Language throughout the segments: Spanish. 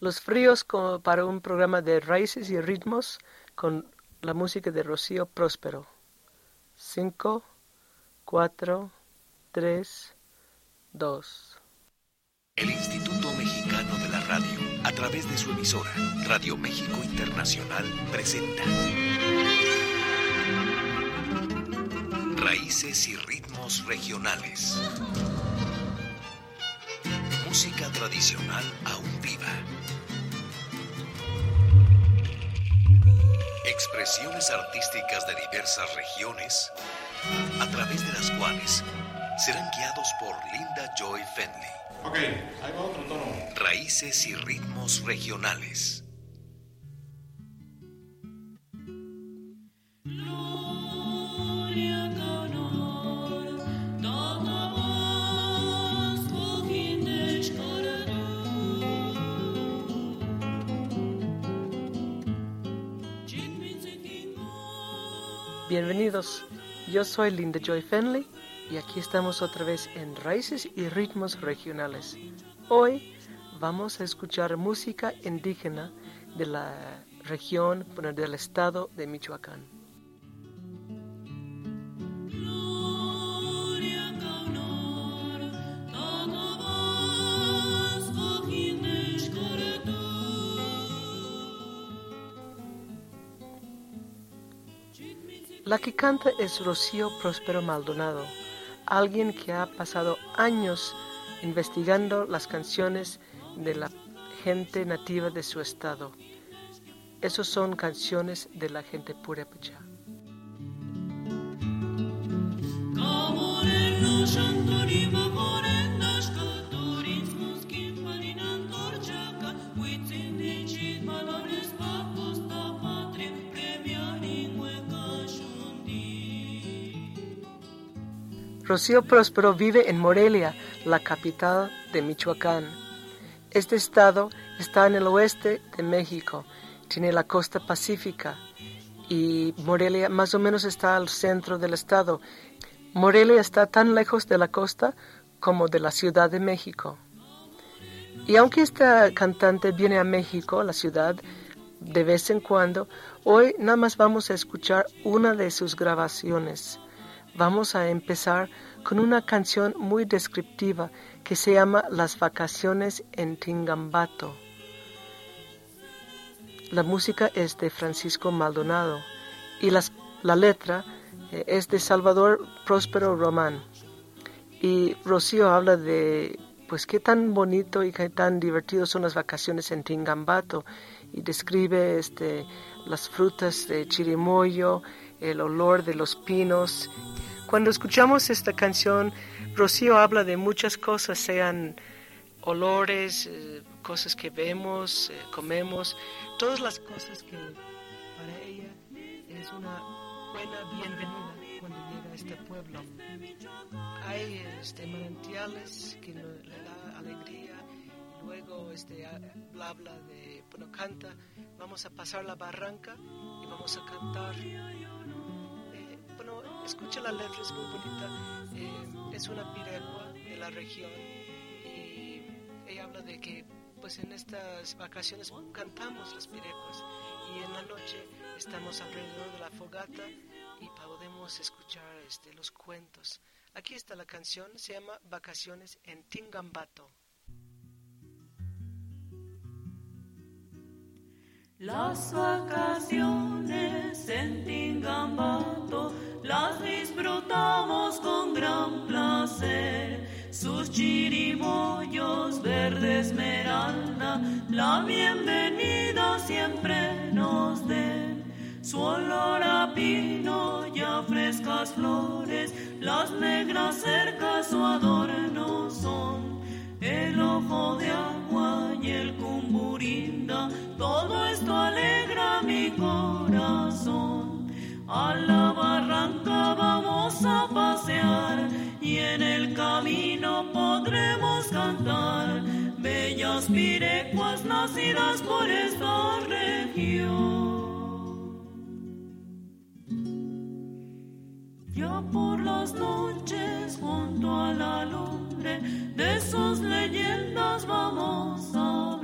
Los Fríos para un programa de raíces y ritmos con la música de Rocío Próspero. 5, 4, 3, 2. El Instituto Mexicano de la Radio, a través de su emisora, Radio México Internacional, presenta Raíces y ritmos regionales. Música tradicional aún viva. Expresiones artísticas de diversas regiones, a través de las cuales serán guiados por Linda Joy Fenley. Ok, ahí va otro tono. Raíces y ritmos regionales. Bienvenidos, yo soy Linda Joy Fenley y aquí estamos otra vez en Raíces y Ritmos Regionales. Hoy vamos a escuchar música indígena de la región, del estado de Michoacán. La que canta es Rocío Próspero Maldonado, alguien que ha pasado años investigando las canciones de la gente nativa de su estado. Esas son canciones de la gente purépecha. Rocío Próspero vive en Morelia, la capital de Michoacán. Este estado está en el oeste de México, tiene la costa pacífica y Morelia más o menos está al centro del estado. Morelia está tan lejos de la costa como de la Ciudad de México. Y aunque esta cantante viene a México, la ciudad, de vez en cuando, hoy nada más vamos a escuchar una de sus grabaciones vamos a empezar con una canción muy descriptiva que se llama Las vacaciones en Tingambato. La música es de Francisco Maldonado y la letra eh, es de Salvador Próspero Román. Y Rocío habla de pues qué tan bonito y qué tan divertido son las vacaciones en Tingambato y describe este, las frutas de chirimoyo, el olor de los pinos cuando escuchamos esta canción, Rocío habla de muchas cosas, sean olores, eh, cosas que vemos, eh, comemos, todas las cosas que para ella es una buena bienvenida cuando llega a este pueblo. Hay este, manantiales que le da alegría, luego este, habla de, bueno, canta, vamos a pasar la barranca y vamos a cantar escucha la letra, es muy bonita. Eh, es una piregua de la región y ella habla de que pues en estas vacaciones cantamos las pireguas y en la noche estamos alrededor de la fogata y podemos escuchar este, los cuentos. Aquí está la canción, se llama Vacaciones en Tingambato. Las vacaciones en Tingambato las disfrutamos con gran placer. Sus chirimoyos verde esmeralda, la bienvenida siempre nos den. Su olor a pino y a frescas flores, las negras cercas su adorno son. El ojo de agua y el cumburinda, todo esto alegra mi corazón. A la barranca vamos a pasear y en el camino podremos cantar bellas pirecuas nacidas por esta región. Ya por las noches junto a la lumbre de sus leyendas vamos a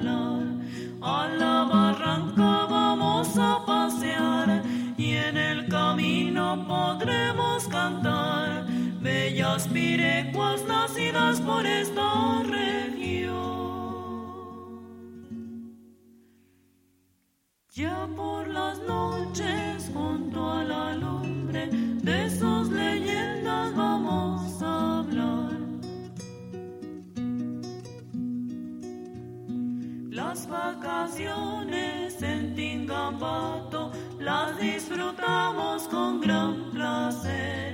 por esta región. Ya por las noches junto a la lumbre de sus leyendas vamos a hablar. Las vacaciones en Tingambato las disfrutamos con gran placer.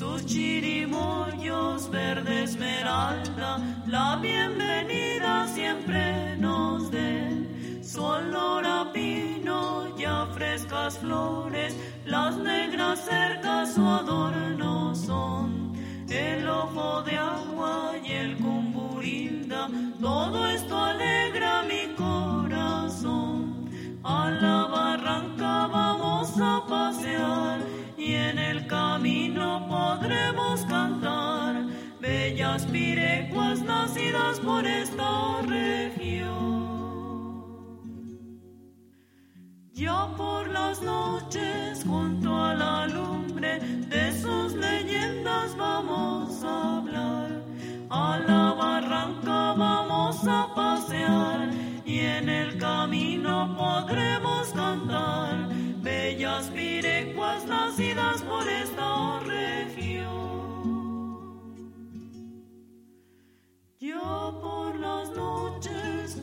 Sus chirimollos verde esmeralda, la bienvenida siempre nos den. Su olor a pino y a frescas flores, las negras cercas su adorno son. El ojo de agua y el cumburinda, todo esto bellas pirecuas nacidas por esta región. Ya por las noches junto a la lumbre de sus leyendas vamos a hablar. A la barranca vamos a pasear y en el camino podremos cantar bellas pirecuas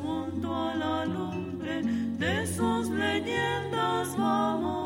junto a la lumbre de sus leyendas vamos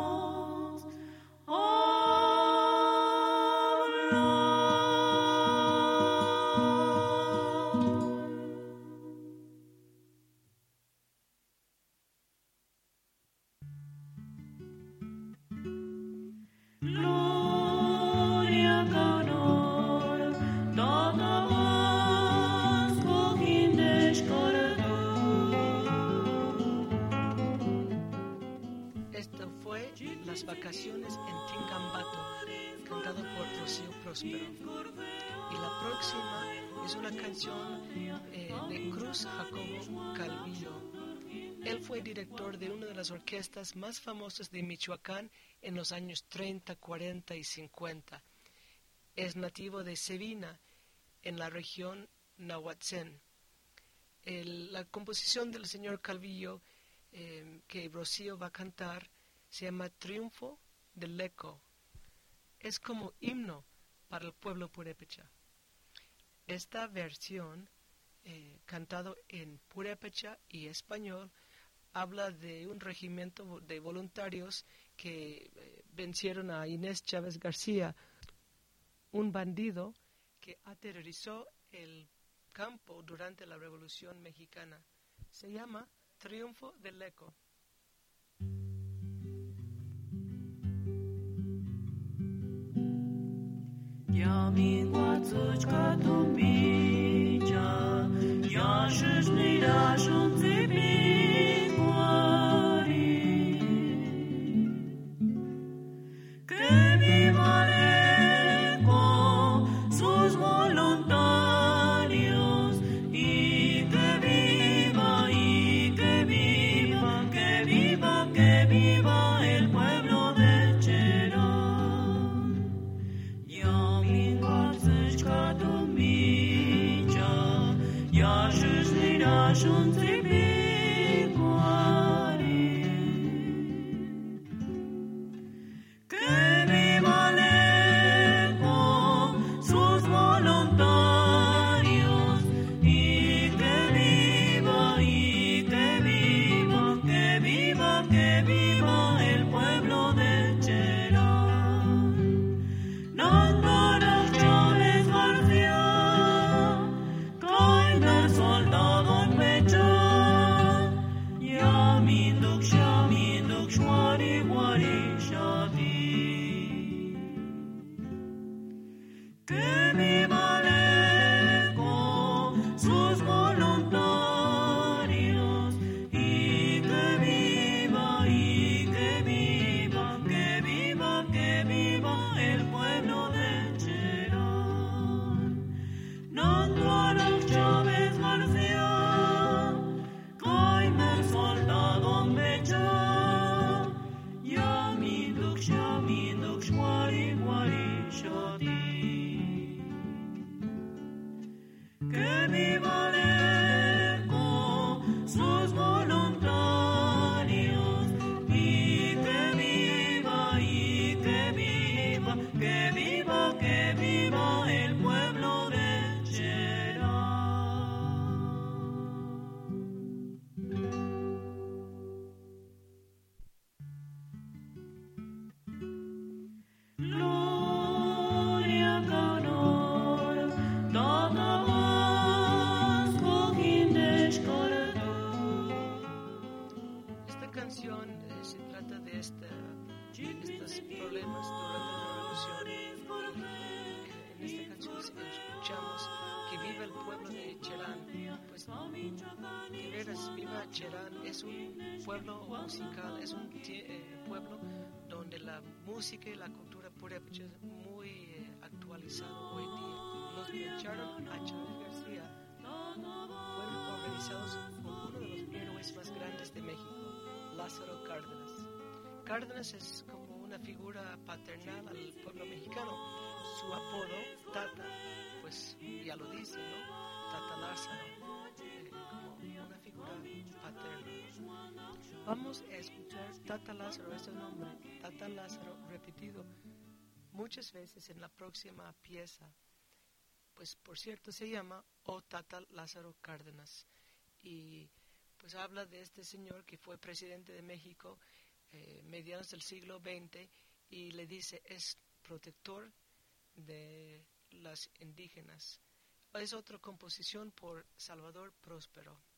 más famosas de Michoacán en los años 30, 40 y 50. Es nativo de Sevina, en la región Nahuatzén. El- la composición del señor Calvillo eh, que Rocío va a cantar se llama Triunfo del Leco. Es como himno para el pueblo purépecha. Esta versión, eh, cantado en purépecha y español, habla de un regimiento de voluntarios que eh, vencieron a Inés Chávez García, un bandido que aterrorizó el campo durante la Revolución Mexicana. Se llama Triunfo del zipikwari. Problemas durante la revolución. En esta canción escuchamos que viva el pueblo de Cherán. Pues de veras, viva Cherán. Es un pueblo musical, es un eh, pueblo donde la música y la cultura purépecha es muy eh, actualizado hoy día. Los que echaron a Chávez García fueron organizados por uno de los héroes más grandes de México, Lázaro Cárdenas. Cárdenas es como una figura paternal al pueblo mexicano. Su apodo, Tata, pues ya lo dice, ¿no? Tata Lázaro, eh, como una figura paterna. Vamos a escuchar Tata Lázaro, este nombre, Tata Lázaro, repetido muchas veces en la próxima pieza. Pues por cierto se llama O Tata Lázaro Cárdenas y pues habla de este señor que fue presidente de México eh, mediados del siglo XX y le dice es protector de las indígenas. Es otra composición por Salvador Próspero.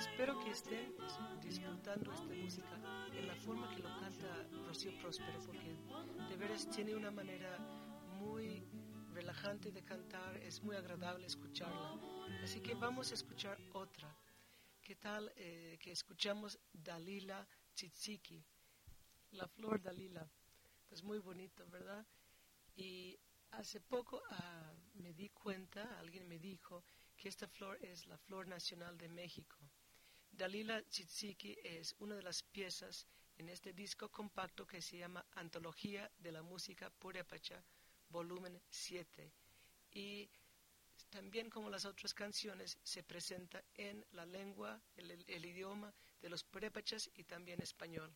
Espero que estén disfrutando esta música en la forma que lo canta Rocío Próspero, porque de veras tiene una manera muy relajante de cantar, es muy agradable escucharla. Así que vamos a escuchar otra. ¿Qué tal eh, que escuchamos Dalila Tzitziki? La flor Dalila. Pues muy bonito, ¿verdad? Y hace poco ah, me di cuenta, alguien me dijo, que esta flor es la flor nacional de México. Dalila Tzitziki es una de las piezas en este disco compacto que se llama Antología de la Música Purépecha, volumen 7. Y también como las otras canciones se presenta en la lengua, el, el idioma de los purépechas y también español.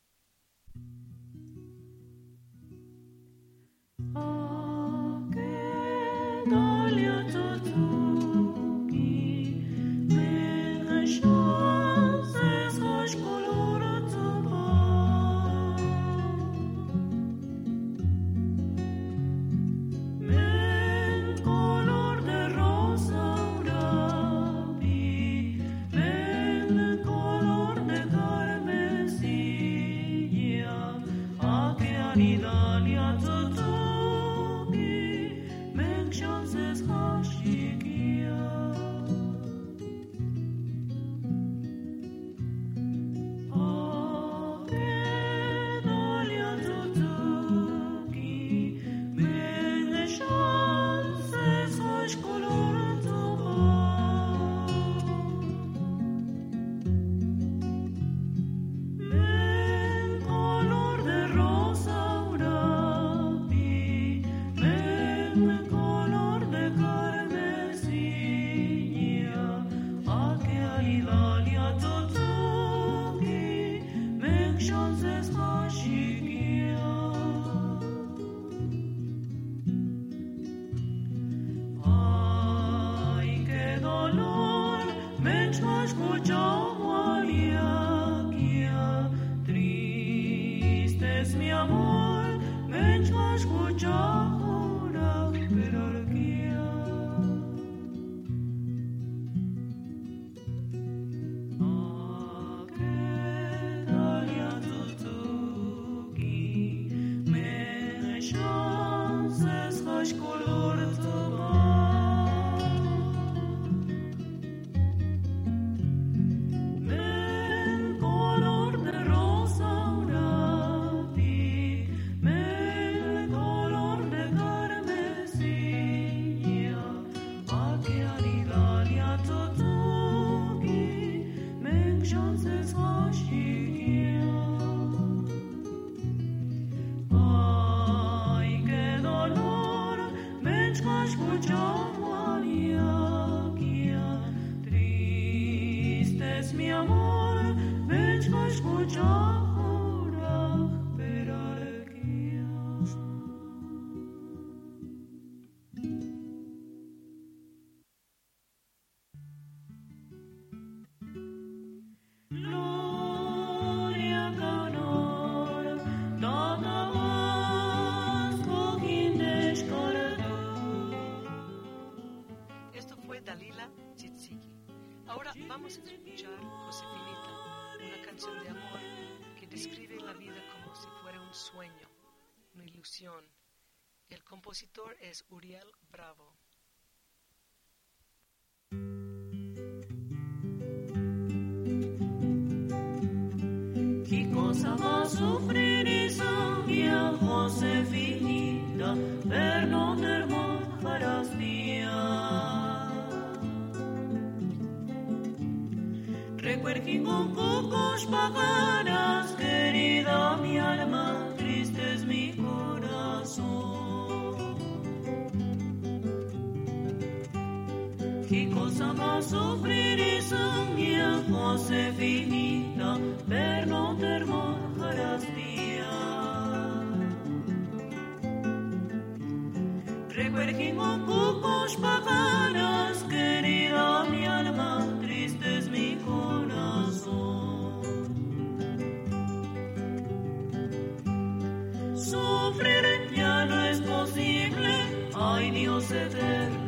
Es Uriel Bravo. ¿Qué cosa va a sufrir esa vieja Josefinita, perdón hermanas días? Recuerden con pocos paganas, cosa va a sufrir esa mia Josefinita per non ter harastia? Recuerden pocos paganas, querida mi alma, triste es mi corazón. Sufrir ya no es posible, ay Dios eterno,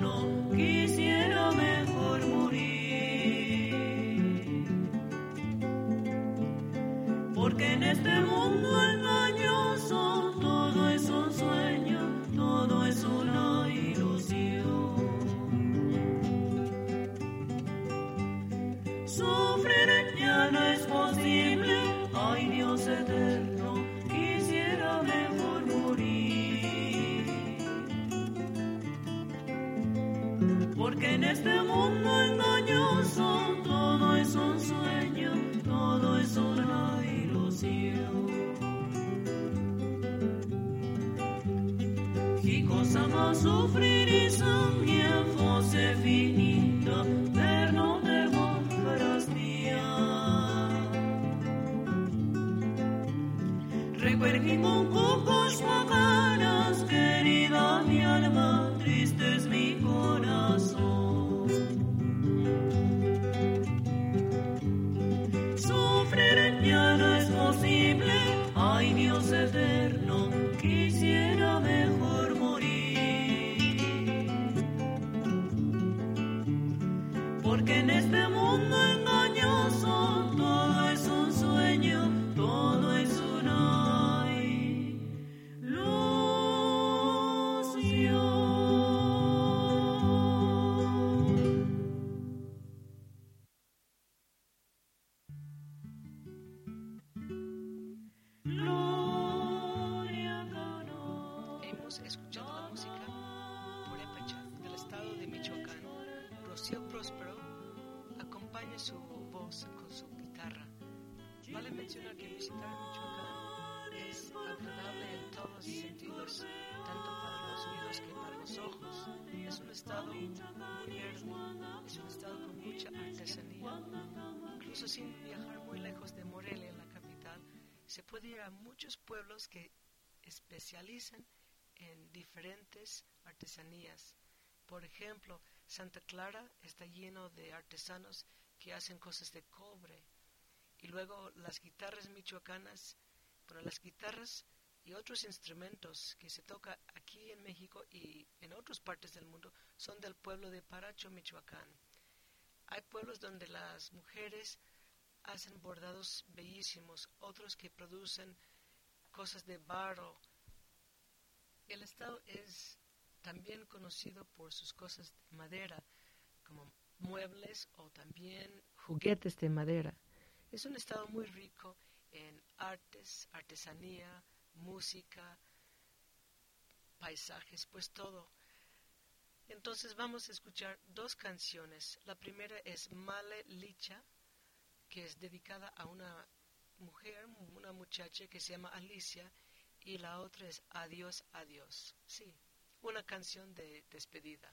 todos los sentidos, tanto para los oídos que para los ojos. Es un estado moderno, es un estado con mucha artesanía. Incluso sin viajar muy lejos de Morelia, la capital, se puede ir a muchos pueblos que especializan en diferentes artesanías. Por ejemplo, Santa Clara está lleno de artesanos que hacen cosas de cobre. Y luego las guitarras michoacanas, bueno, las guitarras y otros instrumentos que se toca aquí en México y en otras partes del mundo son del pueblo de Paracho, Michoacán. Hay pueblos donde las mujeres hacen bordados bellísimos, otros que producen cosas de barro. El estado es también conocido por sus cosas de madera, como muebles o también juguetes de madera. Es un estado muy rico en artes, artesanía, música, paisajes, pues todo. Entonces vamos a escuchar dos canciones. La primera es Male Licha, que es dedicada a una mujer, una muchacha que se llama Alicia, y la otra es Adiós, Adiós. Sí, una canción de despedida.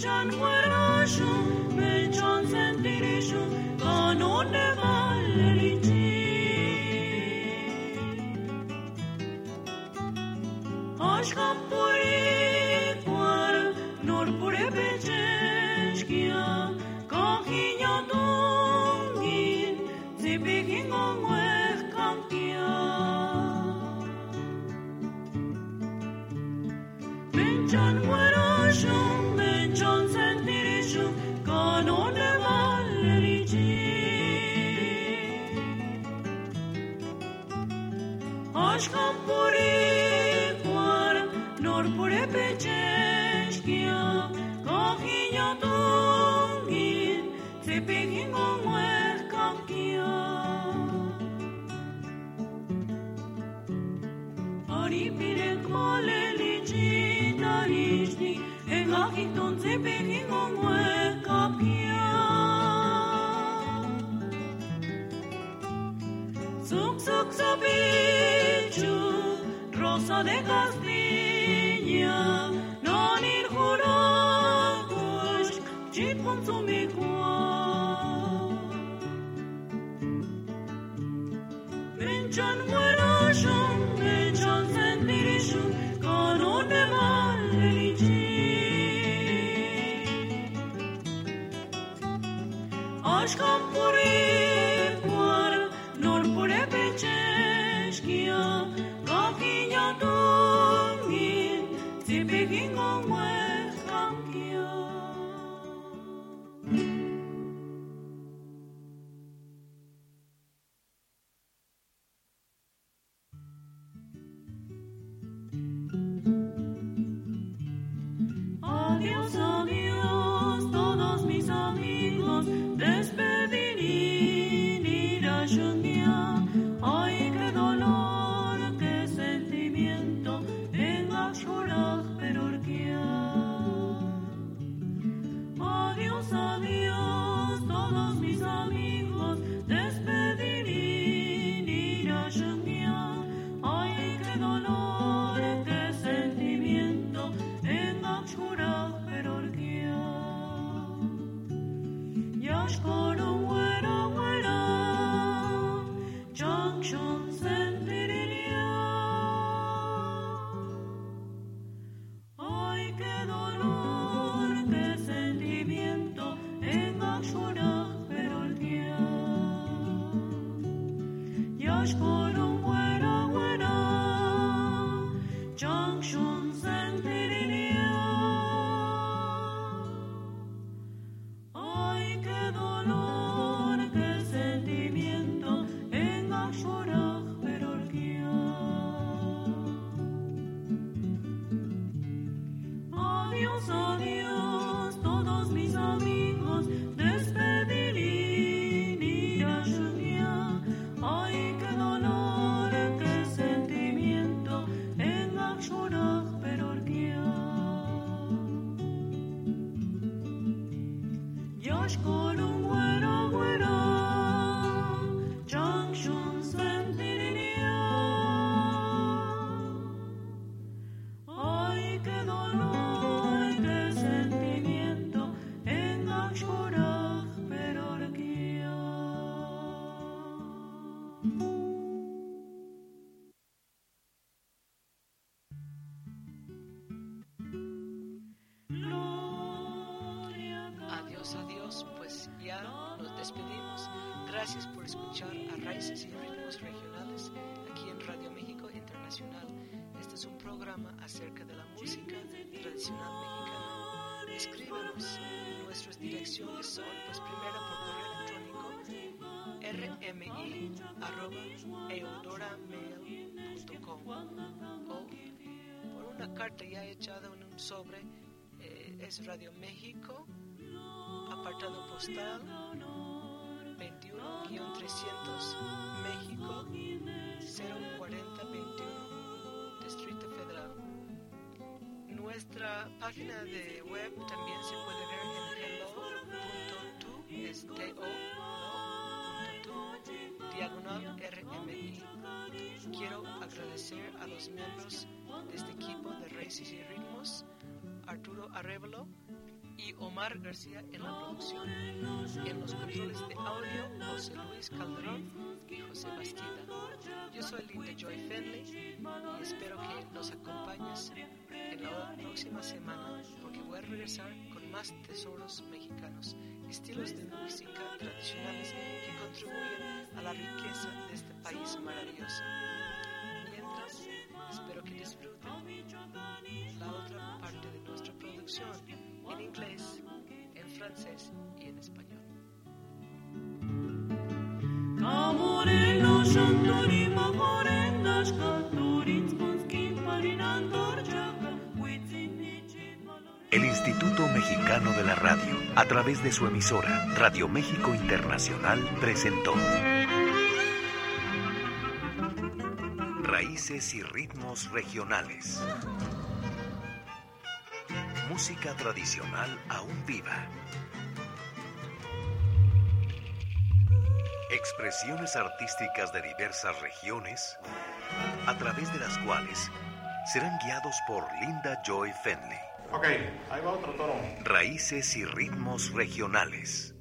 John, where are you? Așcam pori cuar, nor pure pe ceșchia, ca hinia tongi, se pe hingo muer cam. Ari pire cmale ligi, dar e ca hinton se pe rosa de acerca de la música tradicional mexicana. Escríbanos. Nuestras direcciones son, pues primero por correo electrónico rmi.eudoramail.com o por una carta ya echada en un sobre. Eh, es Radio México, apartado postal 21-300 México 04021 Nuestra página de web también se puede ver en hello.tu, diagonal RMI. Quiero agradecer a los miembros de este equipo de Races y Ritmos, Arturo Arevalo, y Omar García en la producción. En los controles de audio, José Luis Calderón Bastida. Yo soy Linda Joy Fenley y espero que nos acompañes en la próxima semana porque voy a regresar con más tesoros mexicanos, estilos de música tradicionales que contribuyen a la riqueza de este país maravilloso. Mientras, espero que disfruten la otra parte de nuestra producción en inglés, en francés y en español. Instituto Mexicano de la Radio, a través de su emisora Radio México Internacional, presentó Raíces y ritmos regionales música tradicional aún viva. Expresiones artísticas de diversas regiones, a través de las cuales serán guiados por Linda Joy Fenley. Raíces y ritmos regionales.